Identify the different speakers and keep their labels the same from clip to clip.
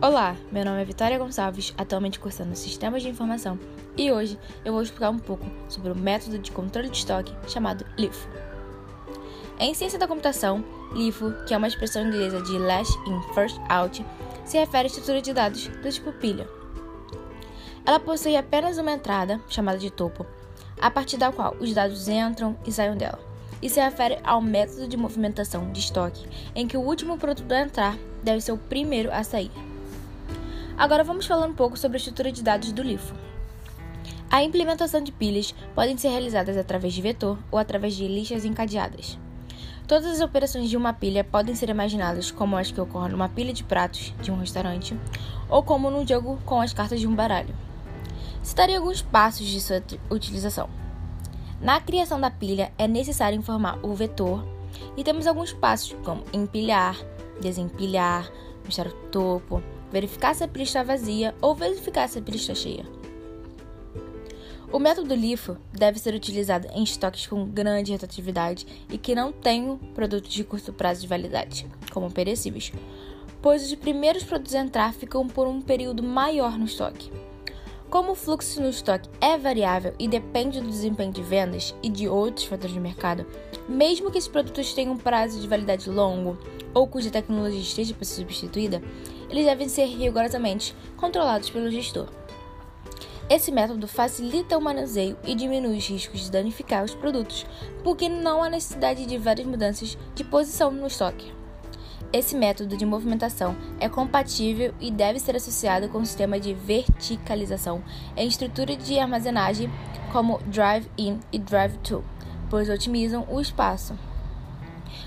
Speaker 1: Olá, meu nome é Vitória Gonçalves, atualmente cursando Sistemas de Informação, e hoje eu vou explicar um pouco sobre o método de controle de estoque chamado LIFO. Em ciência da computação, LIFO, que é uma expressão inglesa de Last In First Out, se refere à estrutura de dados do tipo pilha. Ela possui apenas uma entrada, chamada de topo, a partir da qual os dados entram e saem dela e se refere ao método de movimentação de estoque, em que o último produto a entrar deve ser o primeiro a sair. Agora vamos falar um pouco sobre a estrutura de dados do LIFO. A implementação de pilhas podem ser realizadas através de vetor ou através de listas encadeadas. Todas as operações de uma pilha podem ser imaginadas como as que ocorrem numa pilha de pratos de um restaurante ou como num jogo com as cartas de um baralho. Citarei alguns passos de sua utilização. Na criação da pilha é necessário informar o vetor e temos alguns passos como empilhar, desempilhar, mostrar o topo, verificar se a pilha está vazia ou verificar se a pilha está cheia. O método LIFO deve ser utilizado em estoques com grande rotatividade e que não tenham produtos de curto prazo de validade, como perecíveis, pois os primeiros produtos a entrar ficam por um período maior no estoque. Como o fluxo no estoque é variável e depende do desempenho de vendas e de outros fatores de mercado, mesmo que esses produtos tenham um prazo de validade longo ou cuja tecnologia esteja para ser substituída, eles devem ser rigorosamente controlados pelo gestor. Esse método facilita o manuseio e diminui os riscos de danificar os produtos, porque não há necessidade de várias mudanças de posição no estoque. Esse método de movimentação é compatível e deve ser associado com o sistema de verticalização em estrutura de armazenagem como Drive-In e Drive-To, pois otimizam o espaço.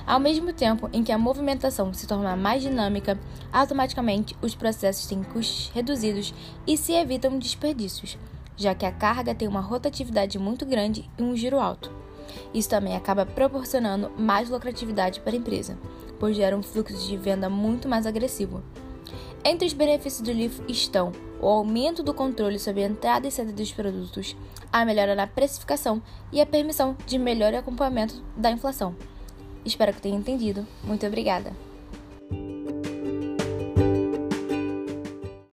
Speaker 1: Ao mesmo tempo em que a movimentação se torna mais dinâmica, automaticamente os processos têm custos reduzidos e se evitam desperdícios, já que a carga tem uma rotatividade muito grande e um giro alto. Isso também acaba proporcionando mais lucratividade para a empresa, pois gera um fluxo de venda muito mais agressivo. Entre os benefícios do LIFO estão o aumento do controle sobre a entrada e saída dos produtos, a melhora na precificação e a permissão de melhor acompanhamento da inflação. Espero que tenha entendido. Muito obrigada!